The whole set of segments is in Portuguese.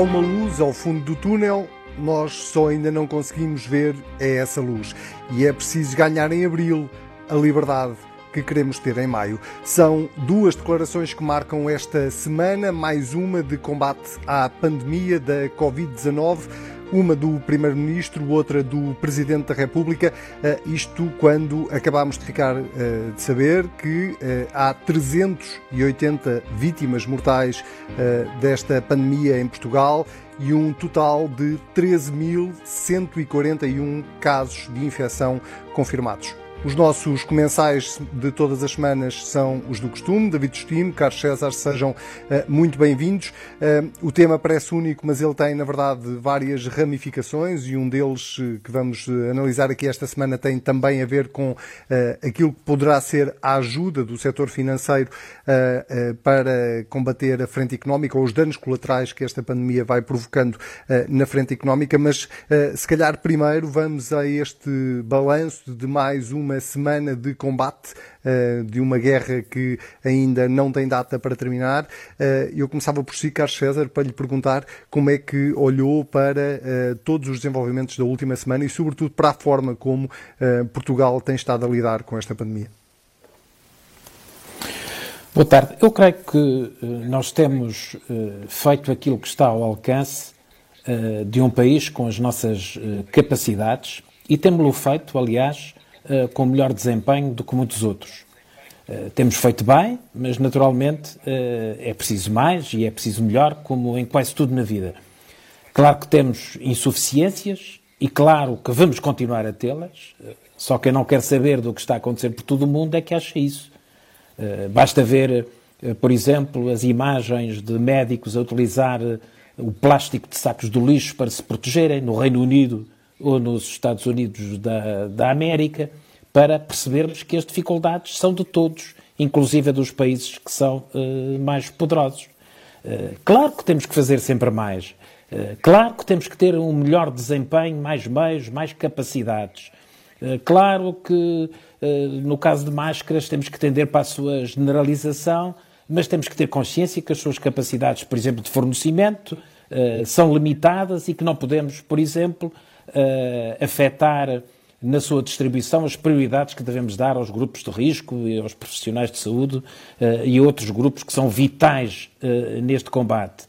uma luz ao fundo do túnel, nós só ainda não conseguimos ver é essa luz. E é preciso ganhar em abril a liberdade que queremos ter em maio. São duas declarações que marcam esta semana, mais uma de combate à pandemia da Covid-19 uma do Primeiro-Ministro, outra do Presidente da República. Eh, isto quando acabámos de ficar eh, de saber que eh, há 380 vítimas mortais desta pandemia em Portugal e um total de 13.141 casos de infecção confirmados. Os nossos comensais de todas as semanas são os do costume, David Justino, Carlos César, sejam uh, muito bem-vindos. Uh, o tema parece único, mas ele tem, na verdade, várias ramificações e um deles uh, que vamos analisar aqui esta semana tem também a ver com aquilo que poderá ser a ajuda do setor financeiro para combater a frente económica ou os danos colaterais que esta pandemia vai provocando na frente económica. Mas, se calhar, primeiro vamos a este balanço de mais uma uma semana de combate uh, de uma guerra que ainda não tem data para terminar. Uh, eu começava por si, Carlos César, para lhe perguntar como é que olhou para uh, todos os desenvolvimentos da última semana e, sobretudo, para a forma como Portugal tem estado a lidar com esta pandemia. Boa tarde. Eu creio que nós temos feito aquilo que está ao alcance de um país com as nossas capacidades e temos-lo feito, aliás, uh, com melhor desempenho do que muitos outros. Uh, temos feito bem, mas naturalmente uh, é preciso mais e é preciso melhor, como em quase tudo na vida. Claro que temos insuficiências e claro que vamos continuar a tê-las, só quem não quer saber do que está a acontecer por todo o mundo é que acha isso. Basta ver, por exemplo, as imagens de médicos a utilizar o plástico de sacos do lixo para se protegerem no Reino Unido ou nos Estados Unidos da, da América, para percebermos que as dificuldades são de todos, inclusive dos países que são uh, mais poderosos. Uh, claro que temos que fazer sempre mais. Uh, claro que temos que ter um melhor desempenho, mais meios, mais capacidades. Claro que, no caso de máscaras, temos que tender para a sua generalização, mas temos que ter consciência que as suas capacidades, por exemplo, de fornecimento, são limitadas e que não podemos, por exemplo, uh, afetar na sua distribuição as prioridades que devemos dar aos grupos de risco e aos profissionais de saúde uh, e outros grupos que são vitais uh, neste combate.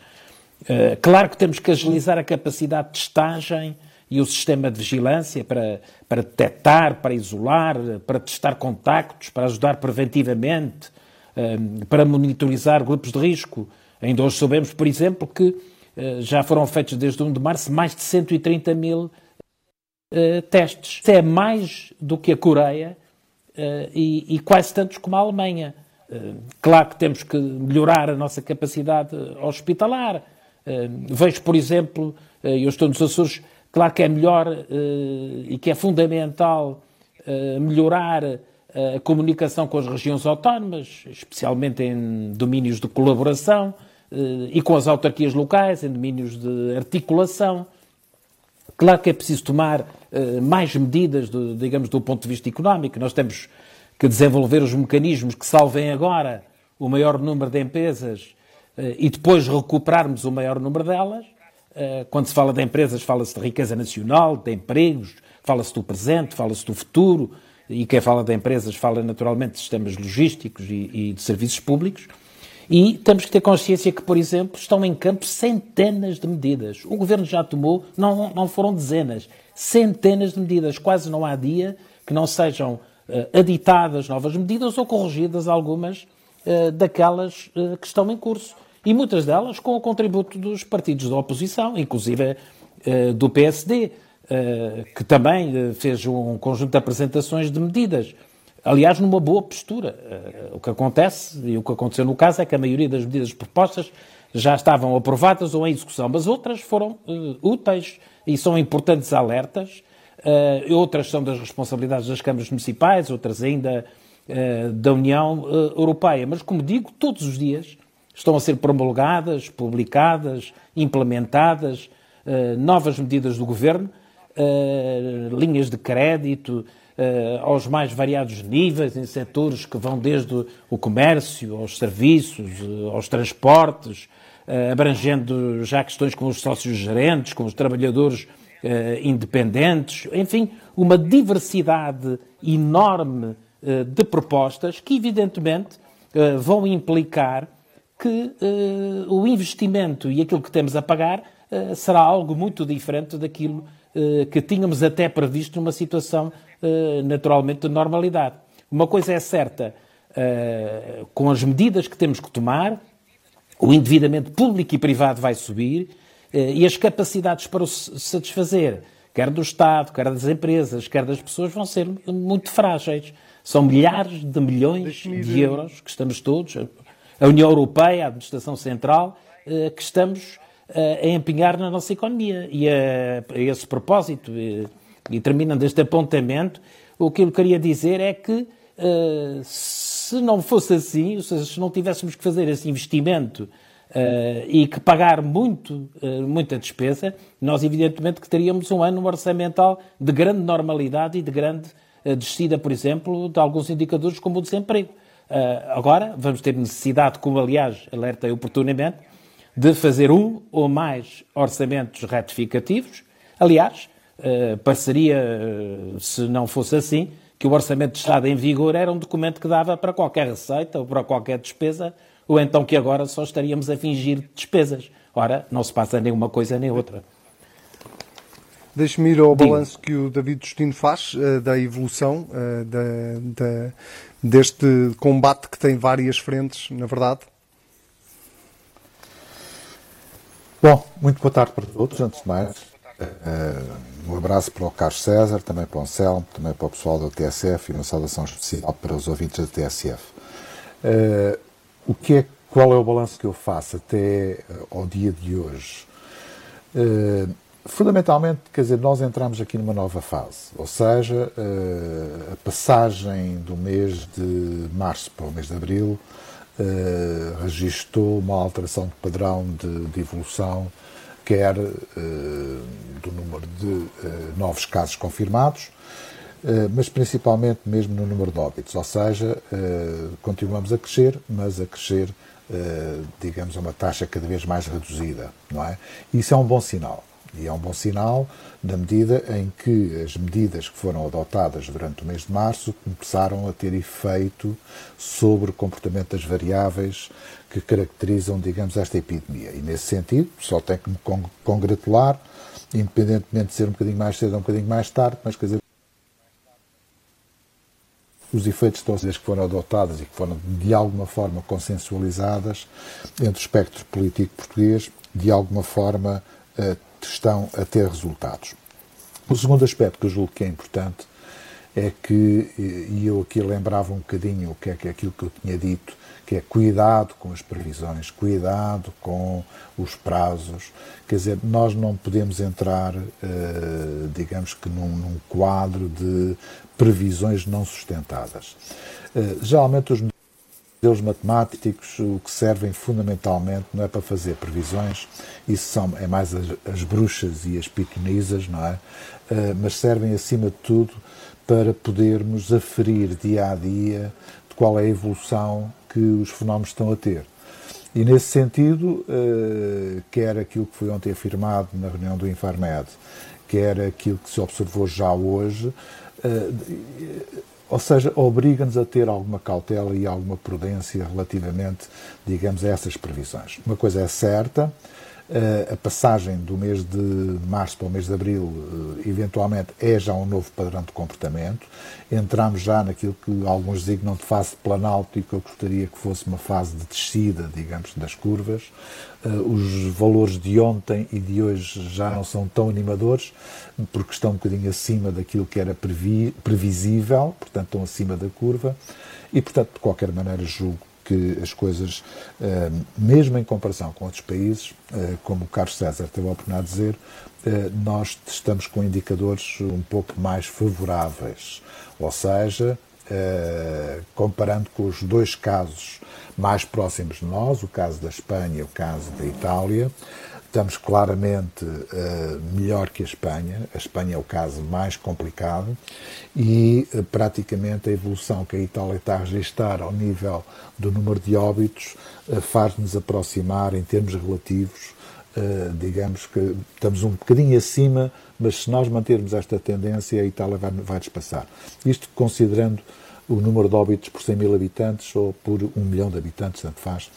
Uh, claro que temos que agilizar a capacidade de testagem e o sistema de vigilância para, para detectar, para isolar, para testar contactos, para ajudar preventivamente, para monitorizar grupos de risco. Ainda hoje sabemos, por exemplo, que já foram feitos desde 1 de março mais de 130 mil uh, testes. Isso é mais do que a Coreia uh, e, e, quase tantos como a Alemanha. Uh, claro que temos que melhorar a nossa capacidade hospitalar. vejo, por exemplo, eu estou nos Açores, claro que é melhor e que é fundamental melhorar a comunicação com as regiões autónomas, especialmente em domínios de colaboração, e com as autarquias locais, em domínios de articulação. Claro que é preciso tomar uh, mais medidas, do, digamos, do ponto de vista económico. Nós temos que desenvolver os mecanismos que salvem agora o maior número de empresas uh, e depois recuperarmos o maior número delas. Quando se fala de empresas, fala-se de riqueza nacional, de empregos, fala-se do presente, fala-se do futuro, e quem fala de empresas fala naturalmente de sistemas logísticos e, e de serviços públicos. E temos que ter consciência que, por exemplo, estão em campo centenas de medidas. O governo já tomou, não, não foram dezenas, centenas de medidas. Quase não há dia que não sejam uh, aditadas novas medidas ou corrigidas algumas uh, daquelas uh, que estão em curso. E muitas delas com o contributo dos partidos da oposição, inclusive do PSD, que também fez um conjunto de apresentações de medidas aliás, numa boa postura. Uh, o que acontece, e o que aconteceu no caso, é que a maioria das medidas propostas já estavam aprovadas ou em execução, mas outras foram uh, úteis e são importantes alertas. Uh, outras são das responsabilidades das câmaras municipais, outras ainda da União Europeia. Mas, como digo, todos os dias estão a ser promulgadas, publicadas, implementadas novas medidas do governo, linhas de crédito, uh, aos mais variados níveis, em setores que vão desde o comércio, aos serviços, uh, aos transportes, abrangendo já questões com os sócios gerentes, com os trabalhadores independentes, enfim, uma diversidade enorme de propostas que, evidentemente, vão implicar que o investimento e aquilo que temos a pagar será algo muito diferente daquilo que tínhamos até previsto numa situação naturalmente de normalidade. Uma coisa é certa, com as medidas que temos que tomar, o endividamento público e privado vai subir e as capacidades para o satisfazer, quer do Estado, quer das empresas, quer das pessoas, vão ser muito frágeis. São milhares de milhões de euros que estamos todos, a União Europeia, a Administração Central, que estamos a empenhar na nossa economia. E a, a esse propósito, e, terminando este apontamento, o que eu queria dizer é que se não fosse assim, ou seja, se não tivéssemos que fazer esse investimento Uh, e que pagar muito, uh, muita despesa, nós evidentemente que teríamos um ano orçamental de grande normalidade e de grande uh, descida, por exemplo, de alguns indicadores como o desemprego. agora vamos ter necessidade, como aliás alertei oportunamente, de fazer um ou mais orçamentos retificativos. Aliás, pareceria, se não fosse assim, que o orçamento de Estado em vigor era um documento que dava para qualquer receita ou para qualquer despesa, ou então que agora só estaríamos a fingir despesas. Ora, não se passa nem uma coisa nem outra. Deixe-me ir ao balanço que o David Justino faz uh, da evolução uh, da, da, deste combate que tem várias frentes, na verdade. Bom, muito boa tarde para todos, antes de mais. Uh, um abraço para o Carlos César, também para o Anselmo, também para o pessoal da TSF e uma saudação especial para os ouvintes da TSF. Uh, o que é, qual é o balanço que eu faço até uh, ao dia de hoje? Uh, fundamentalmente, quer dizer, nós entramos aqui numa nova fase, ou seja, a passagem do mês de março para o mês de abril registou uma alteração de padrão de, de evolução quer uh, do número de uh, novos casos confirmados, uh, mas principalmente mesmo no número de óbitos, ou seja, continuamos a crescer, mas a crescer, digamos, a uma taxa cada vez mais reduzida, não é? Isso é um bom sinal. E é um bom sinal na medida em que as medidas que foram adotadas durante o mês de março começaram a ter efeito sobre o comportamento das variáveis que caracterizam, digamos, esta epidemia. E nesse sentido, só tenho que me congratular, independentemente de ser um bocadinho mais cedo ou um bocadinho mais tarde, mas quer dizer, os efeitos medidas que foram adotadas e que foram de alguma forma consensualizadas entre o espectro político português, de alguma forma estão a ter resultados. O segundo aspecto que eu julgo que é importante é que, e eu aqui lembrava um bocadinho o que é, que é aquilo que eu tinha dito, que é cuidado com as previsões, cuidado com os prazos. Quer dizer, nós não podemos entrar, eh, digamos que, num, num quadro de previsões não sustentadas. Eh, geralmente, os modelos matemáticos o que servem fundamentalmente não é para fazer previsões, isso são, é mais as, as bruxas e as pitonisas, não é? Uh, mas servem acima de tudo para podermos aferir dia a dia de qual é a evolução que os fenómenos estão a ter. E nesse sentido, uh, quer aquilo que foi ontem afirmado na reunião do Infarmed, quer aquilo que se observou já hoje, uh, ou seja, obriga-nos a ter alguma cautela e alguma prudência relativamente, digamos, a essas previsões. Uma coisa é certa, a passagem do mês de março para o mês de abril, eh, eventualmente, é já um novo padrão de comportamento. Entramos já naquilo que alguns designam de fase planalto e que eu gostaria que fosse uma fase de descida, digamos, das curvas. Eh, os valores de ontem e de hoje já não são tão animadores, porque estão um bocadinho acima daquilo que era previsível, portanto, estão acima da curva. E, portanto, de qualquer maneira, julgo que as coisas, eh, mesmo em comparação com outros países, eh, como o Carlos César teve a oportunidade de dizer, eh, nós estamos com indicadores um pouco mais favoráveis. Ou seja, comparando com os dois casos mais próximos de nós, o caso da Espanha e o caso da Itália, Estamos claramente uh, melhor que a Espanha. A Espanha é o caso mais complicado e uh, praticamente a evolução que a Itália está a registrar ao nível do número de óbitos uh, faz-nos aproximar em termos relativos. digamos que estamos um bocadinho acima, mas se nós mantermos esta tendência, a Itália vai, vai despassar. Isto considerando o número de óbitos por 100 mil habitantes ou por um milhão de habitantes, tanto faz,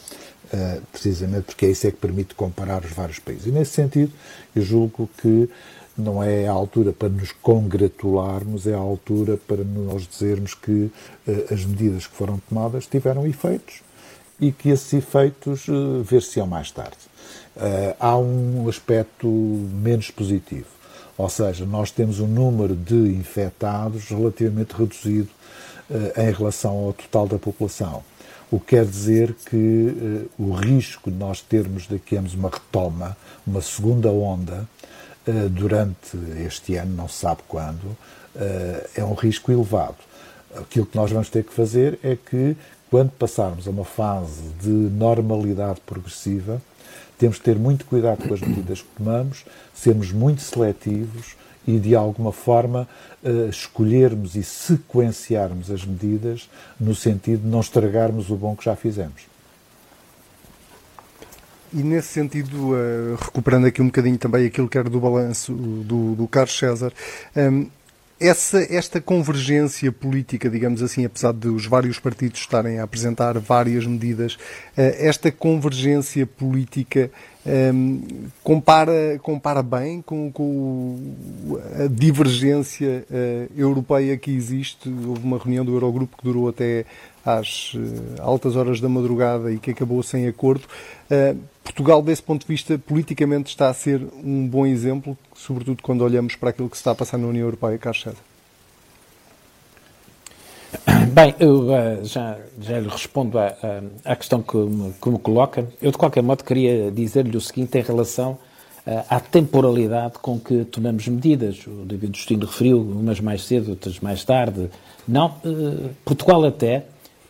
uh, precisamente porque é isso é que permite comparar os vários países. E nesse sentido, eu julgo que não é a altura para nos congratularmos, é a altura para nós dizermos que uh, as medidas que foram tomadas tiveram efeitos e que esses efeitos uh, ver-se-ão mais tarde. Uh, há um aspecto menos positivo, ou seja, nós temos um número de infectados relativamente reduzido em relação ao total da população. O que quer dizer que uh, o risco de nós termos daqui a uma retoma, uma segunda onda, uh, durante este ano, não se sabe quando, é um risco elevado. Aquilo que nós vamos ter que fazer é que, quando passarmos a uma fase de normalidade progressiva, temos de ter muito cuidado com as medidas que tomamos, sermos muito seletivos e, de alguma forma, uh, escolhermos e sequenciarmos as medidas no sentido de não estragarmos o bom que já fizemos. E nesse sentido, uh, recuperando aqui um bocadinho também aquilo que era do balanço do, do Carlos César, ehm, essa, esta convergência política, digamos assim, apesar de os vários partidos estarem a apresentar várias medidas, eh, esta convergência política um, ehm, compara, compara bem com, com a divergência uh, europeia que existe. Houve uma reunião do Eurogrupo que durou até às uh, altas horas da madrugada e que acabou sem acordo. Uh, Portugal, desse ponto de vista, politicamente está a ser um bom exemplo, sobretudo quando olhamos para aquilo que se está a passar na União Europeia. Carlos César. Bem, eu uh, já, já lhe respondo à, à questão que me, que me, coloca. Eu, de qualquer modo, queria dizer-lhe o seguinte em relação uh, à temporalidade com que tomamos medidas. O David Justino referiu, umas mais cedo, outras mais tarde. Não, uh, Portugal até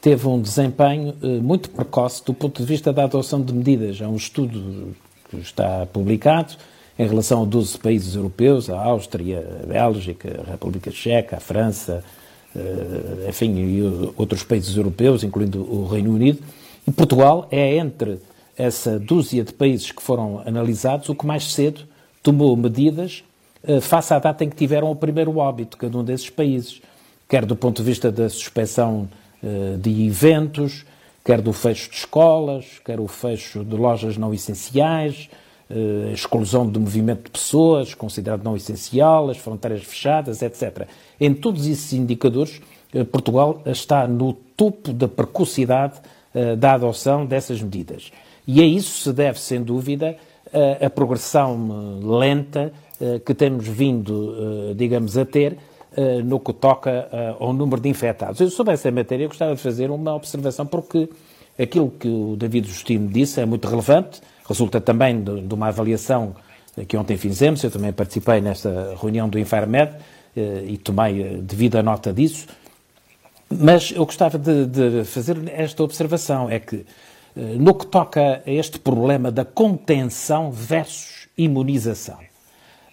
teve um desempenho muito precoce do ponto de vista da adoção de medidas. Há um estudo que está publicado em relação a 12 países europeus, a Áustria, a Bélgica, a República Checa, a França, eh, enfim, e outros países europeus, incluindo o Reino Unido, e Portugal é entre essa dúzia de países que foram analisados o que mais cedo tomou medidas face à data em que tiveram o primeiro óbito, cada um desses países, quer do ponto de vista da suspensão de eventos, quer do fecho de escolas, quer o fecho de lojas não essenciais, a exclusão de movimento de pessoas, considerado não essencial, as fronteiras fechadas, etc. Em todos esses indicadores, eh, Portugal está no topo da precocidade eh, da adoção dessas medidas. E a isso se deve, sem dúvida, a progressão lenta que temos vindo, digamos, a ter no que toca ao número de infectados. Eu, sobre essa matéria, gostava de fazer uma observação, porque aquilo que o David Justino disse é muito relevante, resulta também de, de uma avaliação que ontem fizemos, eu também participei nesta reunião do Infarmed, eh, e tomei devida nota disso. Mas eu gostava de, de, fazer esta observação: é que, no que toca a este problema da contenção versus imunização,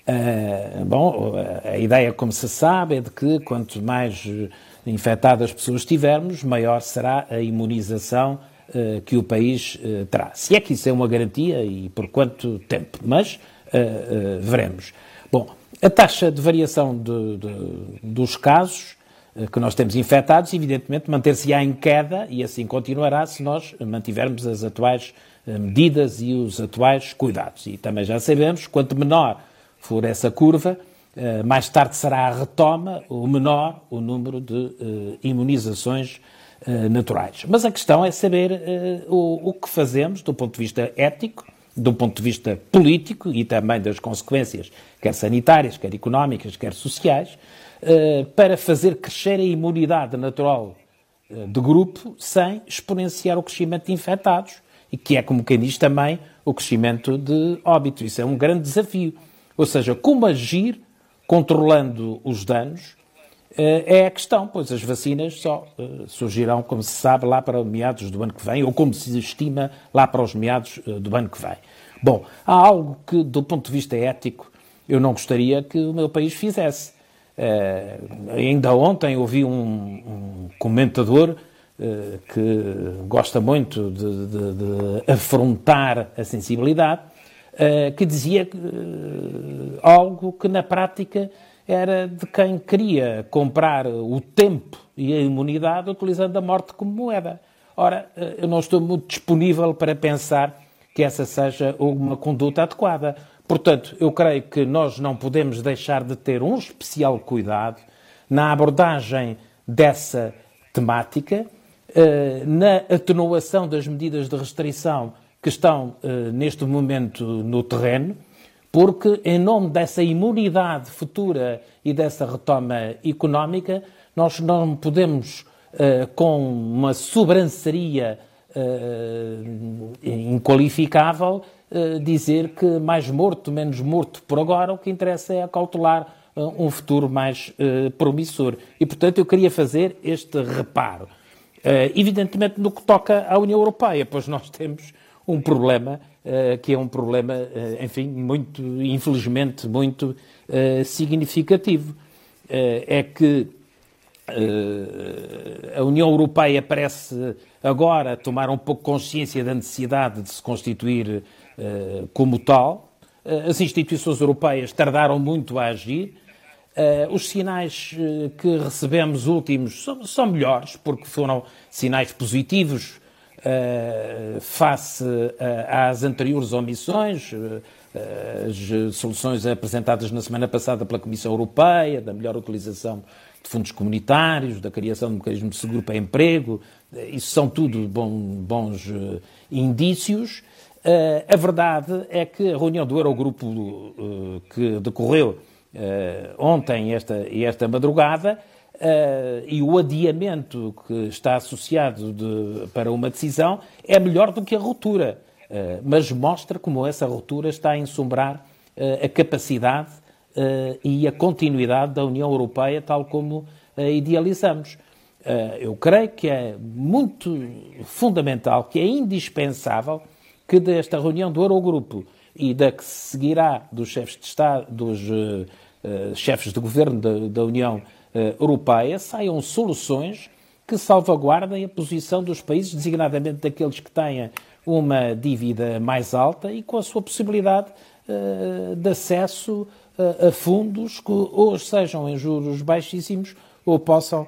uh, bom, a ideia, como se sabe, é de que quanto mais infectadas as pessoas tivermos, maior será a imunização uh, que o país uh, terá. Se é que isso é uma garantia e por quanto tempo, mas veremos. Bom, a taxa de variação de, de, dos casos eh, que nós temos infectados, evidentemente, manter-se-á em queda e assim continuará se nós mantivermos as atuais eh, medidas e os atuais cuidados. E também já sabemos, quanto menor for essa curva, eh, mais tarde será a retoma, o menor o número de imunizações naturais. Mas a questão é saber o, o que fazemos do ponto de vista ético do ponto de vista político e também das consequências, quer sanitárias, quer económicas, quer sociais, eh, para fazer crescer a imunidade natural eh, de grupo sem exponenciar o crescimento de infectados e que é, como quem diz também, o crescimento de óbitos. Isso é um grande desafio. Ou seja, como agir controlando os danos eh, é a questão, pois as vacinas só uh, surgirão, como se sabe, lá para meados do ano que vem, ou como se estima, lá para os meados uh, do ano que vem. Bom, há algo que, do ponto de vista ético, eu não gostaria que o meu país fizesse. Uh, ainda ontem ouvi um, um comentador uh, que gosta muito de, de, de afrontar a sensibilidade, uh, que dizia algo que na prática era de quem queria comprar o tempo e a imunidade utilizando a morte como moeda. Ora, eu não estou muito disponível para pensar que essa seja uma conduta adequada. Portanto, eu creio que nós não podemos deixar de ter um especial cuidado na abordagem dessa temática, eh, na atenuação das medidas de restrição que estão eh, neste momento no terreno, porque, em nome dessa imunidade futura e dessa retoma económica, nós não podemos, eh, com uma sobranceria inqualificável, eh, dizer que mais morto, menos morto por agora, o que interessa é acautelar um futuro mais promissor. E, portanto, eu queria fazer este reparo. evidentemente, no que toca à União Europeia, pois nós temos um problema que é um problema, enfim, muito, infelizmente, muito significativo. é que a União Europeia parece agora tomar um pouco consciência da necessidade de se constituir como tal. As instituições europeias tardaram muito a agir. Os sinais que recebemos últimos são, são melhores, porque foram sinais positivos face às anteriores omissões, as soluções apresentadas na semana passada pela Comissão Europeia, da melhor utilização de fundos comunitários, da criação de um mecanismo de seguro para emprego, isso são tudo bons indícios. A verdade é que a reunião do Eurogrupo que decorreu ontem esta, esta madrugada e o adiamento que está associado de, para uma decisão é melhor do que a ruptura, mas mostra como essa ruptura está a ensombrar a capacidade e a continuidade da União Europeia tal como a idealizamos. eu creio que é muito fundamental, que é indispensável que desta reunião do Eurogrupo e da que seguirá dos chefes de Estado, dos uh, uh, chefes de governo da, da União uh, Europeia, saiam soluções que salvaguardem a posição dos países, designadamente daqueles que tenham uma dívida mais alta e com a sua possibilidade de acesso a fundos que hoje sejam em juros baixíssimos ou possam,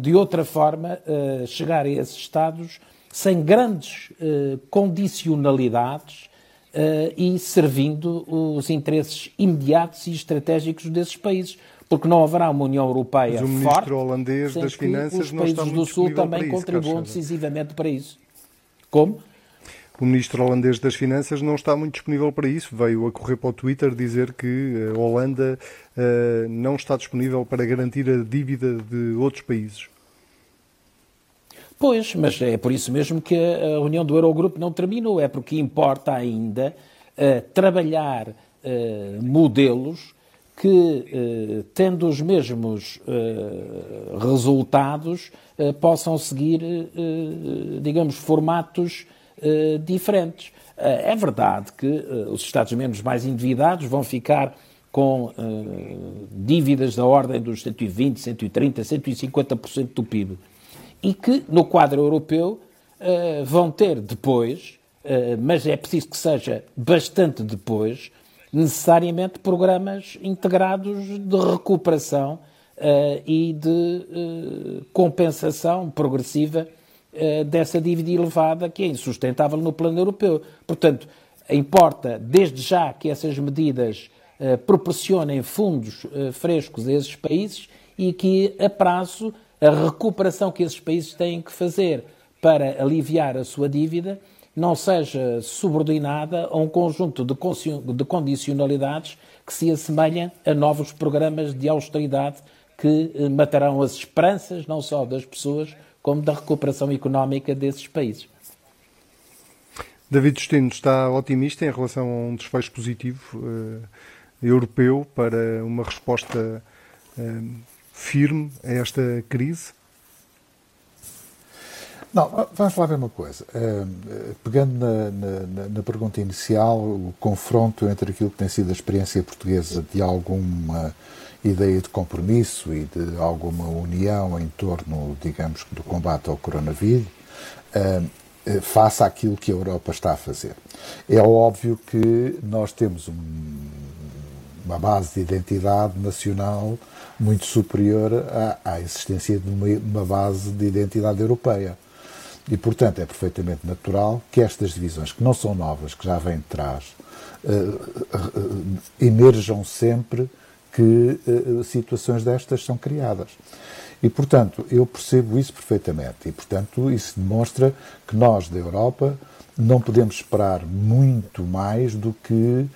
de outra forma, chegar a esses Estados sem grandes eh, condicionalidades eh, e servindo os interesses imediatos e estratégicos desses países. Porque não haverá uma União Europeia Mas o ministro forte holandês das Finanças os países do Sul também contribuam decisivamente para isso. Como? O ministro holandês das Finanças não está muito disponível para isso. Veio a correr para o Twitter dizer que a eh, Holanda uh, não está disponível para garantir a dívida de outros países. Pois, mas é por isso mesmo que a reunião do Eurogrupo não terminou, é porque importa ainda uh, trabalhar uh, modelos que, uh, tendo os mesmos resultados, possam seguir, digamos, formatos diferentes. é verdade que os Estados-membros mais endividados vão ficar com dívidas da ordem dos 120, 130, 150% do PIB e que no quadro europeu vão ter depois, mas é preciso que seja bastante depois, necessariamente programas integrados de recuperação uh, e de compensação progressiva dessa dívida elevada que é insustentável no plano europeu. Portanto, importa desde já que essas medidas proporcionem fundos frescos a esses países e que a prazo a recuperação que esses países têm que fazer para aliviar a sua dívida não seja subordinada a um conjunto de condicionalidades que se assemelhem a novos programas de austeridade que eh, matarão as esperanças não só das pessoas, como da recuperação económica desses países. David Destino está otimista em relação a um desfecho positivo uh, europeu para uma resposta uh, firme a esta crise? Não, vamos lá ver uma coisa. Uh, pegando na, na, na, pergunta inicial, o confronto entre aquilo que tem sido a experiência portuguesa de alguma ideia de compromisso e de alguma união em torno, digamos, do combate ao coronavírus, uh, face àquilo que a Europa está a fazer. É óbvio que nós temos um, uma base de identidade nacional muito superior à, à existência de uma, uma, base de identidade europeia. E, portanto, é perfeitamente natural que estas divisões, que não são novas, que já vêm de trás, uh, uh, emerjam sempre que situações destas são criadas. E, portanto, eu percebo isso perfeitamente. E, portanto, isso demonstra que nós, da Europa, não podemos esperar muito mais do que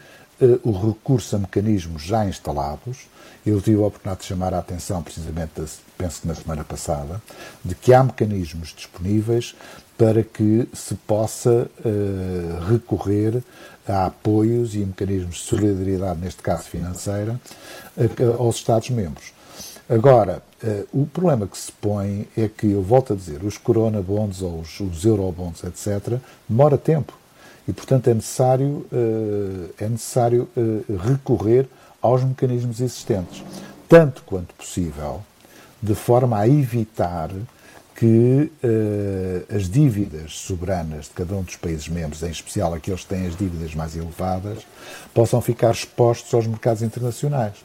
o recurso a mecanismos já instalados eu tive a oportunidade de chamar a atenção, precisamente, penso que na semana passada, de que há mecanismos disponíveis para que se possa uh, recorrer a apoios e mecanismos de solidariedade, neste caso financeira, aos Estados-membros. Agora, uh, o problema que se põe é que, eu volto a dizer, os corona bonds ou os, os eurobonds, etc., demora tempo. E, portanto, é necessário, é necessário recorrer aos mecanismos existentes, tanto quanto possível, de forma a evitar que uh, as dívidas soberanas de cada um dos países membros, em especial aqueles que têm as dívidas mais elevadas, possam ficar expostos aos mercados internacionais.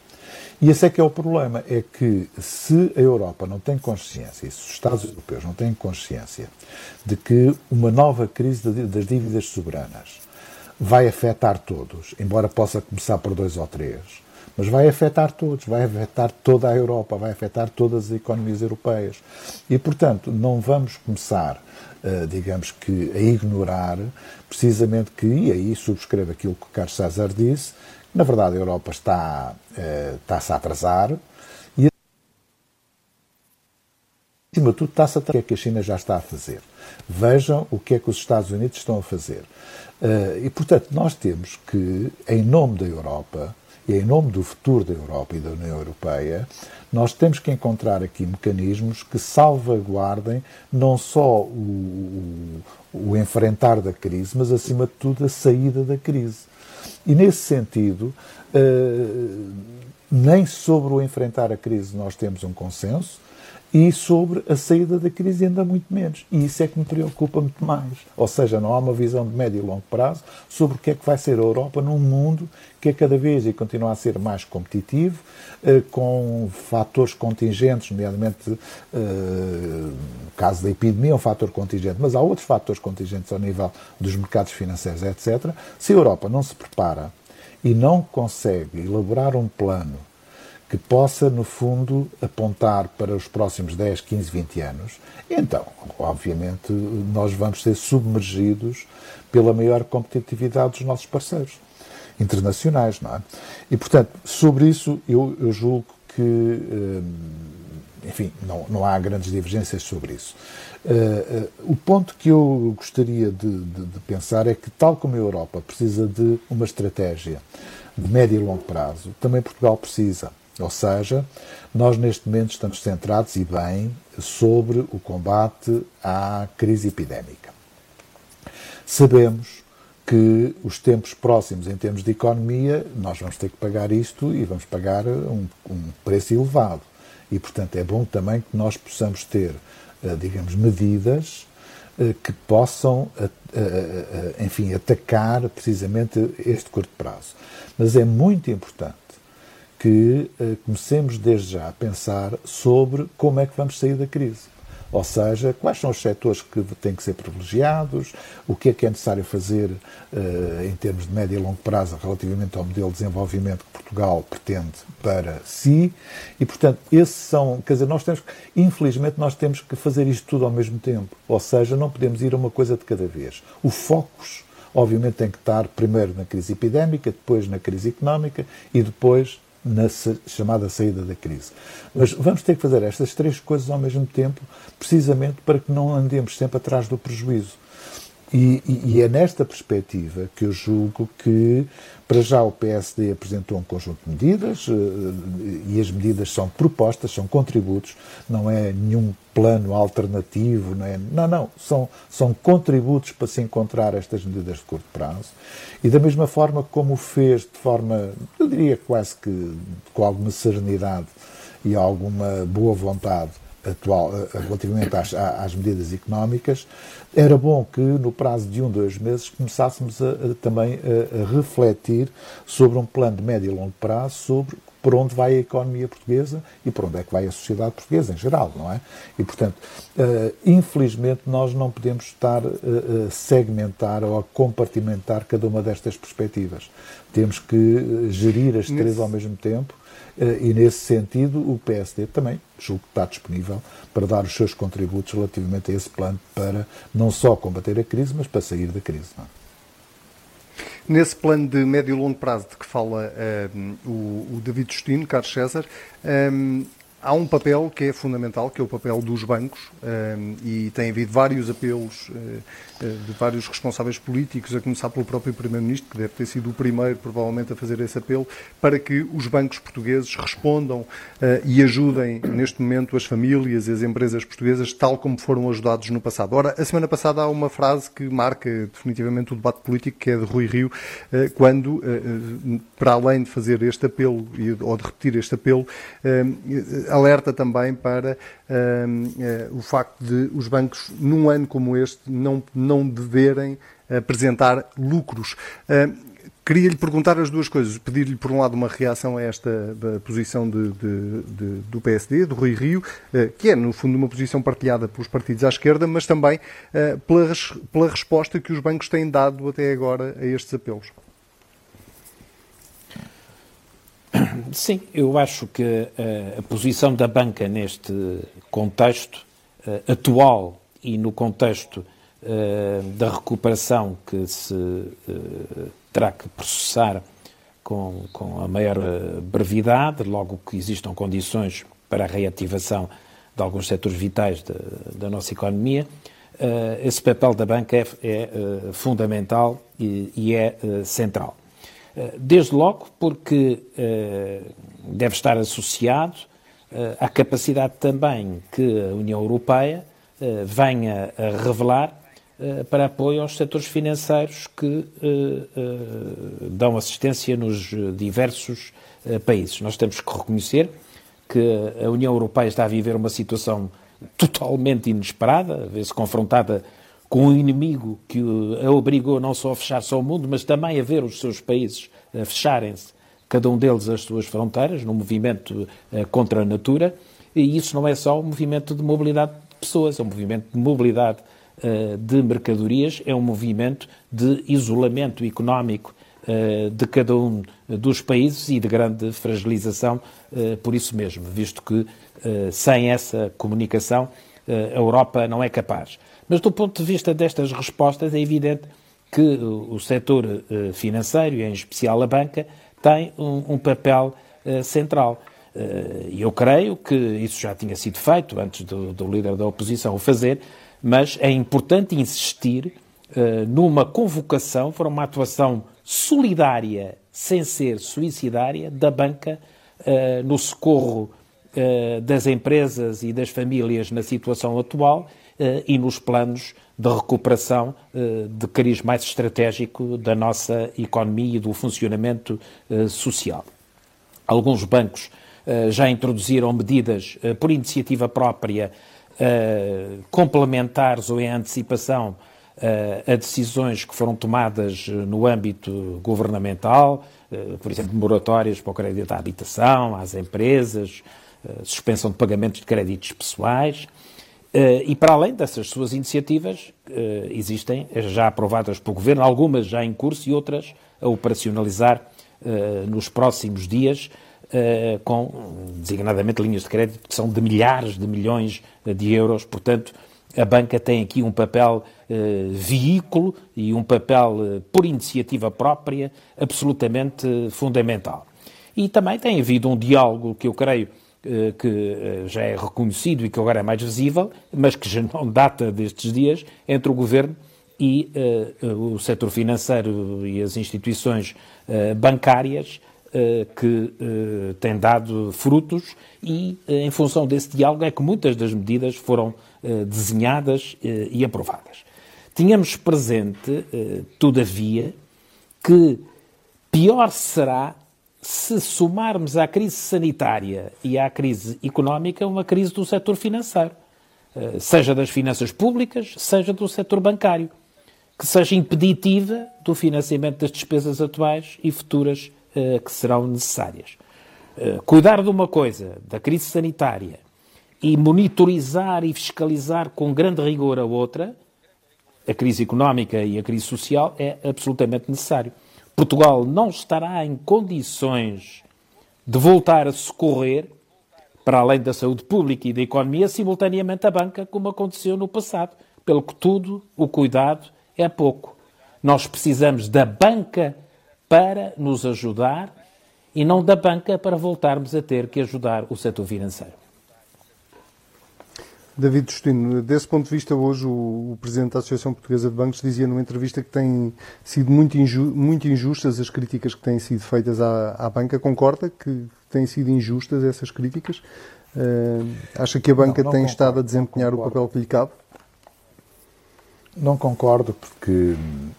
E esse é que é o problema, é que se a Europa não tem consciência, e se os Estados europeus não têm consciência de que uma nova crise das dívidas soberanas vai afetar todos, embora possa começar por dois ou três, mas vai afetar todos, vai afetar toda a Europa, vai afetar todas as economias europeias. E, portanto, não vamos começar, uh, digamos que, a ignorar precisamente que, e aí subscrevo aquilo que o Carlos César disse, na verdade a Europa está, uh, está-se a atrasar e, acima de tudo, está-se a atrasar o que é que a China já está a fazer. Vejam o que é que os Estados Unidos estão a fazer. Uh, e, portanto, nós temos que, em nome da Europa, e em nome do futuro da Europa e da União Europeia, nós temos que encontrar aqui mecanismos que salvaguardem não só o, o, o enfrentar da crise, mas acima de tudo a saída da crise. E nesse sentido, uh, nem sobre o enfrentar a crise nós temos um consenso, e sobre a saída da crise ainda muito menos. E isso é que me preocupa muito mais. Ou seja, não há uma visão de médio e longo prazo sobre o que é que vai ser a Europa num mundo que é cada vez e continua a ser mais competitivo, eh, com fatores contingentes, nomeadamente no eh, caso da epidemia, um fator contingente, mas há outros fatores contingentes ao nível dos mercados financeiros, etc. Se a Europa não se prepara e não consegue elaborar um plano que possa, no fundo, apontar para os próximos 10, 15, 20 anos, então, obviamente, nós vamos ser submergidos pela maior competitividade dos nossos parceiros internacionais, não é? E, portanto, sobre isso, eu, eu julgo que, hum, enfim, não, não há grandes divergências sobre isso. Uh, uh, o ponto que eu gostaria de, de, de, pensar é que, tal como a Europa precisa de uma estratégia de médio e longo prazo, também Portugal precisa. Ou seja, nós neste momento estamos centrados e bem sobre o combate à crise epidémica. Sabemos que os tempos próximos, em termos de economia, nós vamos ter que pagar isto e vamos pagar um, um preço elevado. E, portanto, é bom também que nós possamos ter, eh, digamos, medidas eh, que possam, eh, enfim, atacar precisamente este curto prazo. Mas é muito importante que uh, comecemos desde já a pensar sobre como é que vamos sair da crise. Ou seja, quais são os setores que têm que ser privilegiados, o que é que é necessário fazer uh, em termos de médio e longo prazo relativamente ao modelo de desenvolvimento que Portugal pretende para si. E, portanto, esses são, quer dizer, nós temos, infelizmente, nós temos que fazer isto tudo ao mesmo tempo. Ou seja, não podemos ir a uma coisa de cada vez. O foco, obviamente, tem que estar primeiro na crise epidémica, depois na crise económica e depois na chamada saída da crise. Mas vamos ter que fazer estas três coisas ao mesmo tempo, precisamente para que não andemos sempre atrás do prejuízo. E, e, e, é nesta perspectiva que eu julgo que, para já, o PSD apresentou um conjunto de medidas eh, e as medidas são propostas, são contributos, não é nenhum plano alternativo, não é? Não, não, são, são contributos para se encontrar estas medidas de curto prazo. E da mesma forma como fez de forma, eu diria quase que com alguma serenidade e alguma boa vontade atual eh, relativamente às, às, medidas económicas, era bom que no prazo de um, dois meses começássemos a, a, também a, a, refletir sobre um plano de médio e longo prazo sobre por onde vai a economia portuguesa e por onde é que vai a sociedade portuguesa em geral, não é? E, portanto, uh, infelizmente nós não podemos estar a segmentar ou a compartimentar cada uma destas perspectivas. Temos que gerir as três ao mesmo tempo eh, e, nesse sentido, o PSD também, julgo que está disponível para dar os seus contributos relativamente a esse plano para não só combater a crise, mas para sair da crise. É? Nesse plano de médio e longo prazo de que fala um, eh, o, o, David Justino, Carlos César, um, há um papel que é fundamental, que é o papel dos bancos, um, e tem havido vários apelos uh, de vários responsáveis políticos, a começar pelo próprio Primeiro-Ministro, que deve ter sido o primeiro, provavelmente, a fazer esse apelo, para que os bancos portugueses respondam uh, e ajudem, neste momento, as famílias e as empresas portuguesas, tal como foram ajudados no passado. Ora, a semana passada há uma frase que marca definitivamente o debate político, que é de Rui Rio, quando, para além de fazer este apelo, ou de repetir este apelo, alerta também para o facto de os bancos, num ano como este, não não deverem apresentar lucros. Ah, queria-lhe perguntar as duas coisas. Pedir-lhe, por um lado, uma reação a esta posição de, de, de, do PSD, do Rui Rio, ah, que é, no fundo, uma posição partilhada pelos partidos à esquerda, mas também ah, pela, pela resposta que os bancos têm dado até agora a estes apelos. Sim, eu acho que a posição da banca neste contexto atual e no contexto eh, da recuperação que se uh, terá que processar com, com a maior eh, brevidade, logo que existam condições para a reativação de alguns setores vitais de, da nossa economia, uh, esse papel da banca é, é fundamental e, e é central. Desde logo porque deve estar associado à capacidade também que a União Europeia venha a revelar eh, para apoio aos setores financeiros que eh, eh, dão assistência nos diversos países. Nós temos que reconhecer que a União Europeia está a viver uma situação totalmente inesperada, vê-se confrontada com um inimigo que a obrigou não só a fechar-se ao mundo, mas também a ver os seus países fecharem-se, cada um deles as suas fronteiras, num movimento contra a natura, e isso não é só um movimento de mobilidade de pessoas, é um movimento de mobilidade eh, de mercadorias é um movimento de isolamento económico eh, de cada um dos países e de grande fragilização eh, por isso mesmo, visto que sem essa comunicação a Europa não é capaz. Mas do ponto de vista destas respostas é evidente que o setor financeiro, e em especial a banca, tem um, um papel central. E eu creio que isso já tinha sido feito antes do, do líder da oposição o fazer, mas é importante insistir uh, numa convocação para uma atuação solidária, sem ser suicidária, da banca uh, no socorro uh, das empresas e das famílias na situação atual e nos planos de recuperação de cariz mais estratégico da nossa economia e do funcionamento social. Alguns bancos já introduziram medidas por iniciativa própria complementares ou em antecipação a decisões que foram tomadas no âmbito governamental, por exemplo, moratórias para o crédito à habitação, às empresas, suspensão de pagamentos de créditos pessoais. E para além dessas suas iniciativas, existem já aprovadas pelo Governo, algumas já em curso e outras a operacionalizar nos próximos dias, com designadamente linhas de crédito que são de milhares de milhões de euros. Portanto, a banca tem aqui um papel veículo e um papel por iniciativa própria absolutamente fundamental. E também tem havido um diálogo que eu creio que já é reconhecido e que agora é mais visível, mas que já não data destes dias, entre o Governo e o setor financeiro e as instituições bancárias que têm dado frutos e, em função desse diálogo, é que muitas das medidas foram desenhadas e aprovadas. Tínhamos presente, todavia, que pior será se somarmos à crise sanitária e à crise económica uma crise do setor financeiro, eh, seja das finanças públicas, seja do setor bancário, que seja impeditiva do financiamento das despesas atuais e futuras eh, que serão necessárias. Eh, cuidar de uma coisa, da crise sanitária, e monitorizar e fiscalizar com grande rigor a outra, a crise económica e a crise social, é absolutamente necessário. Portugal não estará em condições de voltar a socorrer, para além da saúde pública e da economia, simultaneamente a banca, como aconteceu no passado. Pelo que tudo, o cuidado é pouco. Nós precisamos da banca para nos ajudar e não da banca para voltarmos a ter que ajudar o setor financeiro. David Justino, desse ponto de vista, hoje o, o, Presidente da Associação Portuguesa de Bancos dizia numa entrevista que têm sido muito, inju, muito injustas as críticas que têm sido feitas à, à, banca. Concorda que têm sido injustas essas críticas? Uh, acha que a banca não, não tem concordo, estado a desempenhar o papel que lhe cabe? Não concordo, porque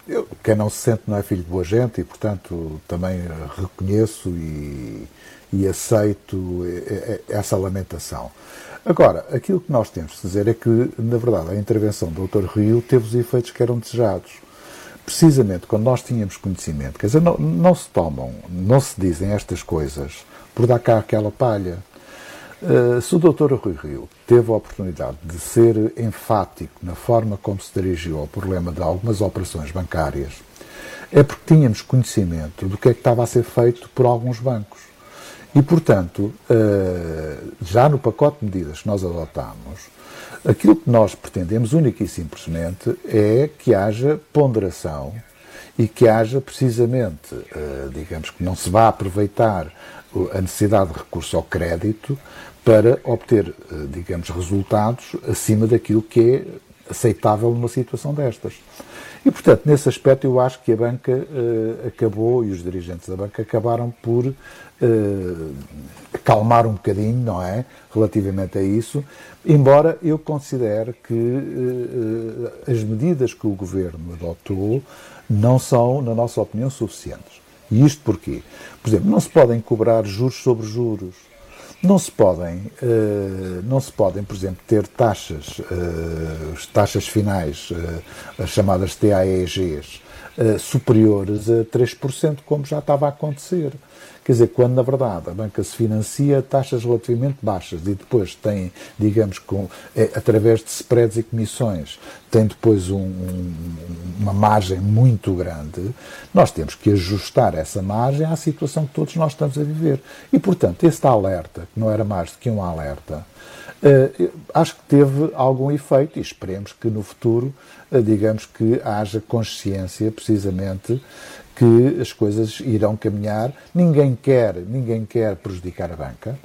eu, quem não se sente não é filho de boa gente e, portanto, também reconheço e, e aceito essa lamentação. Agora, aquilo que nós temos de dizer é que, na verdade, a intervenção do Dr. Rio teve os efeitos que eram desejados. Precisamente quando nós tínhamos conhecimento, quer dizer, não, não se tomam, não se dizem estas coisas por dar cá aquela palha. Uh, se o Dr. Rui Rio teve a oportunidade de ser enfático na forma como se dirigiu ao problema de algumas operações bancárias, é porque tínhamos conhecimento do que é que estava a ser feito por alguns bancos. E, portanto, eh, já no pacote de medidas que nós adotamos, aquilo que nós pretendemos, único e simplesmente, é que haja ponderação e que haja precisamente, eh, digamos que não se vá aproveitar a necessidade de recurso ao crédito para obter, eh, digamos, resultados acima daquilo que é aceitável numa situação destas. E, portanto, nesse aspecto, eu acho que a banca uh, acabou e os dirigentes da banca acabaram por uh, acalmar um bocadinho, não é? Relativamente a isso, embora eu considere que uh, as medidas que o governo adotou não são, na nossa opinião, suficientes. E isto porquê? Por exemplo, não se podem cobrar juros sobre juros. Não se podem, uh, não se podem, por exemplo, ter taxas, uh, taxas finais, uh, as chamadas TAEGs, superiores a 3%, como já estava a acontecer. Quer dizer, quando na verdade a banca se financia a taxas relativamente baixas e depois tem, digamos, com, é, através de spreads e comissões, tem depois um, um, uma margem muito grande, nós temos que ajustar essa margem à situação que todos nós estamos a viver. E, portanto, este alerta, que não era mais do que um alerta, Uh, acho que teve algum efeito e esperemos que no futuro, uh, digamos que haja consciência precisamente que as coisas irão caminhar. Ninguém quer, ninguém quer prejudicar a banca.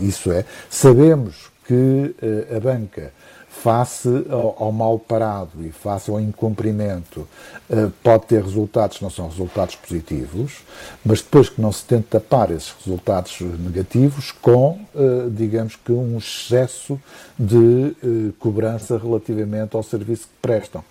Isso é. Sabemos que eh, a banca, face ao, ao mal parado e face ao incumprimento, eh, pode ter resultados que não são resultados positivos, mas depois que não se tente tapar esses resultados negativos com, eh, digamos que, um excesso de cobrança relativamente ao serviço que prestam.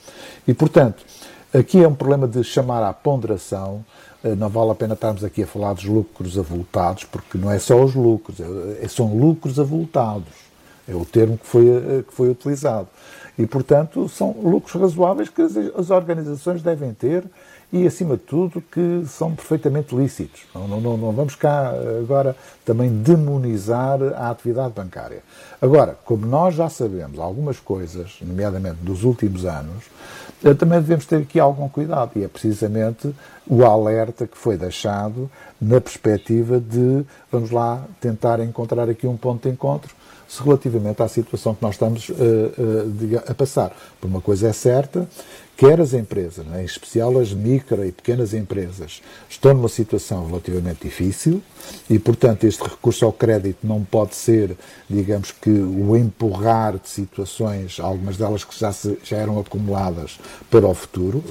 E, portanto, Aqui é um problema de chamar à ponderação. Eh, não vale a pena estarmos aqui a falar dos lucros avultados, porque não é só os lucros, é, é, são lucros avultados. É o termo que foi, eh, que foi utilizado. E, portanto, são lucros razoáveis que as, organizações devem ter e, acima de tudo, que são perfeitamente lícitos. Não, não, não, vamos cá agora também demonizar a atividade bancária. Agora, como nós já sabemos algumas coisas, nomeadamente dos últimos anos, eh, também devemos ter aqui algum cuidado e é precisamente o alerta que foi deixado na perspectiva de, vamos lá, tentar encontrar aqui um ponto de encontro relativamente à situação que nós estamos uh, uh, a passar. Por uma coisa é certa, quer as empresas, né, em especial as micro e pequenas empresas, estão numa situação relativamente difícil e, portanto, este recurso ao crédito não pode ser, digamos que, o empurrar de situações, algumas delas que já, se, já eram acumuladas para o futuro.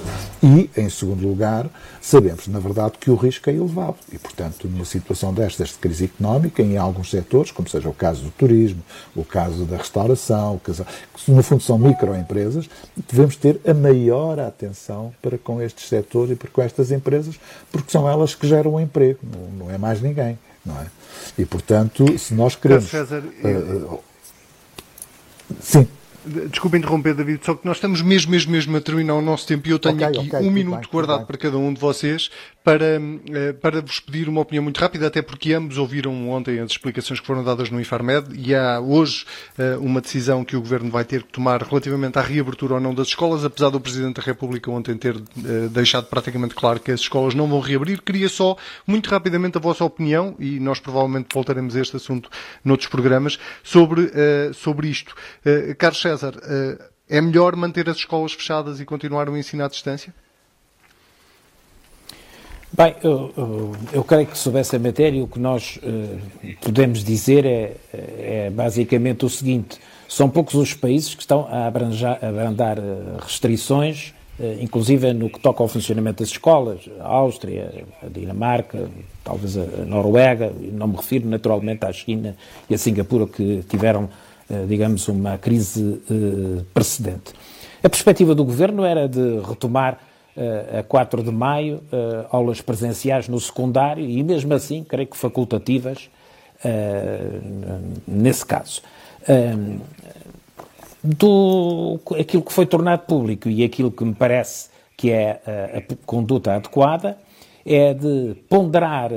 E, em segundo lugar, sabemos, na verdade, que o risco é elevado e, portanto, numa situação destas de crise económica, em alguns setores, como seja o caso do turismo, o caso da restauração, que no fundo são microempresas, devemos ter a maior maior atenção para com estes setores e para com estas empresas, porque são elas que geram o emprego, não, não, é mais ninguém, não é? E, portanto, se nós queremos... César, uh, uh, sim. Desculpa interromper, David, só que nós estamos mesmo, mesmo, mesmo a terminar o nosso tempo e eu tenho okay, aqui okay, um minuto bem, guardado para cada um de vocês para, eh, para vos pedir uma opinião muito rápida, até porque ambos ouviram ontem as explicações que foram dadas no Infarmed e há hoje eh, uma decisão que o Governo vai ter que tomar relativamente à reabertura ou não das escolas, apesar do Presidente da República ontem ter eh, deixado praticamente claro que as escolas não vão reabrir. Queria só, muito rapidamente, a vossa opinião, e nós provavelmente voltaremos a este assunto noutros programas, sobre, sobre isto. Carlos César, é melhor manter as escolas fechadas e continuar o ensino à distância? Bem, eu, eu, eu, creio que sobre essa matéria o que nós uh, podemos dizer é, é, basicamente o seguinte: são poucos os países que estão a, abranjar, abrandar uh, restrições, uh, inclusive no que toca ao funcionamento das escolas, a Áustria, a Dinamarca, talvez a Noruega, não me refiro naturalmente à China e a Singapura que tiveram, digamos, uma crise precedente. A perspectiva do governo era de retomar a 4 de maio, eh, aulas presenciais no secundário e, mesmo assim, creio que facultativas eh, nesse caso. Eh, do, aquilo que foi tornado público e aquilo que me parece que é a, a conduta adequada é de ponderar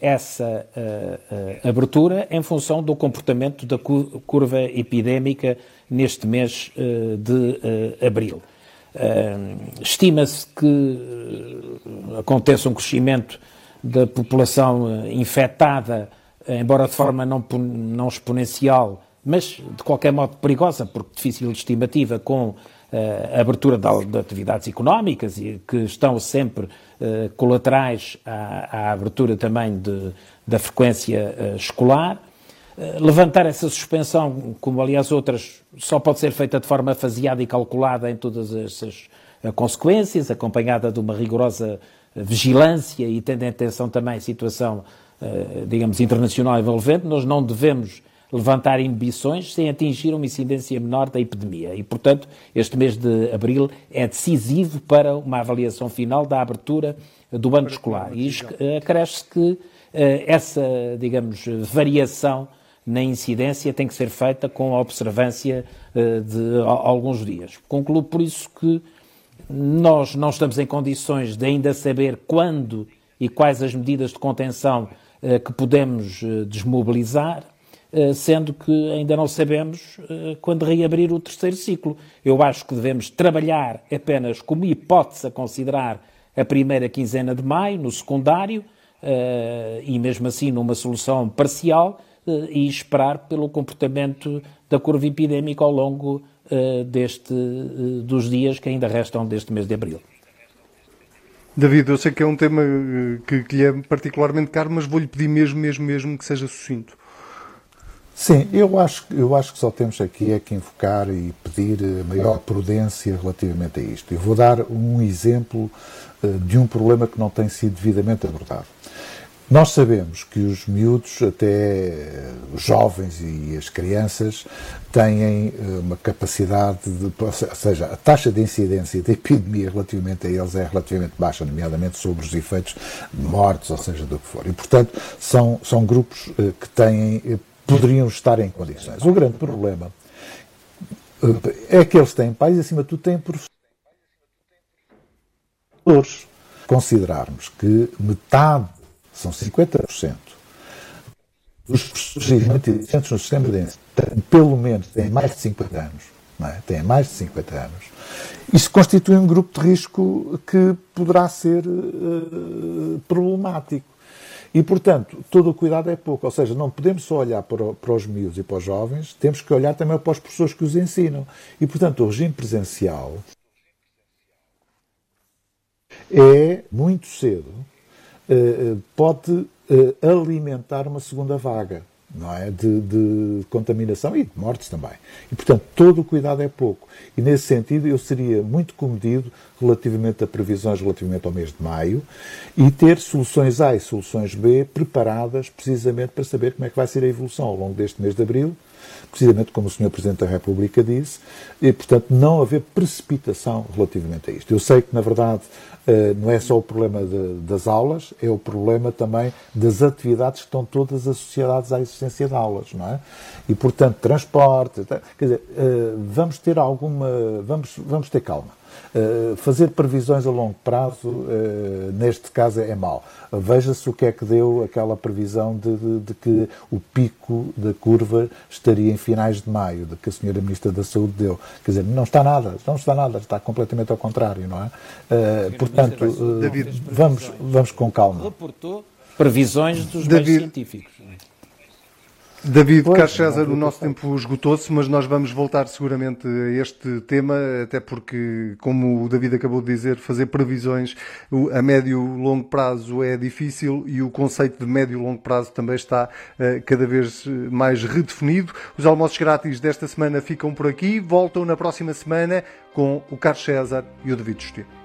essa uh, uh, abertura em função do comportamento da curva epidémica neste mês de abril. Estima-se que eh, aconteça um crescimento da população eh, infectada, eh, embora de forma não, não exponencial, mas de qualquer modo perigosa, porque difícil de estimativa, com a abertura de, de, atividades económicas e que estão sempre uh, colaterais à, à, abertura também de, da frequência uh, escolar. Eh, levantar essa suspensão, como aliás outras, só pode ser feita de forma faseada e calculada em todas essas eh, consequências, acompanhada de uma rigorosa eh, vigilância e tendo em atenção também a situação, digamos, internacional envolvente, nós não devemos levantar inibições sem atingir uma incidência menor da epidemia. E, portanto, este mês de abril é decisivo para uma avaliação final da abertura do ano escolar. E acresce que essa, digamos, variação na incidência tem que ser feita com a observância uh, de alguns dias. Concluo por isso que nós não estamos em condições de ainda saber quando e quais as medidas de contenção uh, que podemos desmobilizar, sendo que ainda não sabemos quando reabrir o terceiro ciclo. Eu acho que devemos trabalhar apenas como hipótese a considerar a primeira quinzena de maio, no secundário, e mesmo assim numa solução parcial, eh, e esperar pelo comportamento da curva epidémica ao longo deste, dos dias que ainda restam deste mês de abril. David, eu sei que é um tema que, que lhe é particularmente caro, mas vou-lhe pedir mesmo, mesmo, mesmo que seja sucinto. Sim, eu acho, eu acho que só temos aqui é que invocar e pedir maior prudência relativamente a isto. Eu vou dar um exemplo uh, de um problema que não tem sido devidamente abordado. Nós sabemos que os miúdos, até os jovens e as crianças, têm eh, uma capacidade de. Ou seja, a taxa de incidência da epidemia relativamente a eles é relativamente baixa, nomeadamente sobre os efeitos de mortes, ou seja, do que for. E, portanto, são, são grupos eh, que têm, eh, poderiam estar em condições. O grande problema é que eles têm pais e, acima de tudo, têm professores. Considerarmos que metade são 50%. Os professores inteligentes no sistema de ensino, pelo menos, têm mais de 50 anos. Não é? Têm mais de 50 anos. Isso constitui um grupo de risco que poderá ser uh, problemático. E, portanto, todo o cuidado é pouco. Ou seja, não podemos só olhar para, para os miúdos e para os jovens, temos que olhar também para as pessoas que os ensinam. E, portanto, o regime presencial é muito cedo, eh, eh, pode eh, alimentar uma segunda vaga não é? De, de, contaminação e de mortes também. E, portanto, todo o cuidado é pouco. E, nesse sentido, eu seria muito comedido relativamente a previsões relativamente ao mês de maio e ter soluções A e soluções B preparadas precisamente para saber como é que vai ser a evolução ao longo deste mês de abril, precisamente como o Sr. Presidente da República disse, e, portanto, não haver precipitação relativamente a isto. Eu sei que, na verdade, eh, não é só o problema de, das aulas, é o problema também das atividades que estão todas associadas à existência de aulas, não é? E, portanto, transporte, quer dizer, eh, vamos ter alguma, vamos, vamos ter calma. Uh, fazer previsões a longo prazo, uh, neste caso, é mau. Veja-se o que é que deu aquela previsão de, de, de, que o pico da curva estaria em finais de maio, de que a senhora Ministra da Saúde deu. Quer dizer, não está nada, não está nada, está completamente ao contrário, não é? Uh, portanto, vamos, vamos com calma. Reportou previsões dos David, científicos. David pois, Carlos César, o nosso tempo esgotou-se, mas nós vamos voltar seguramente a este tema, até porque, como o David acabou de dizer, fazer previsões a médio e longo prazo é difícil e o conceito de médio e longo prazo também está uh, cada vez mais redefinido. Os almoços grátis desta semana ficam por aqui, voltam na próxima semana com o Carlos César e o David Justino.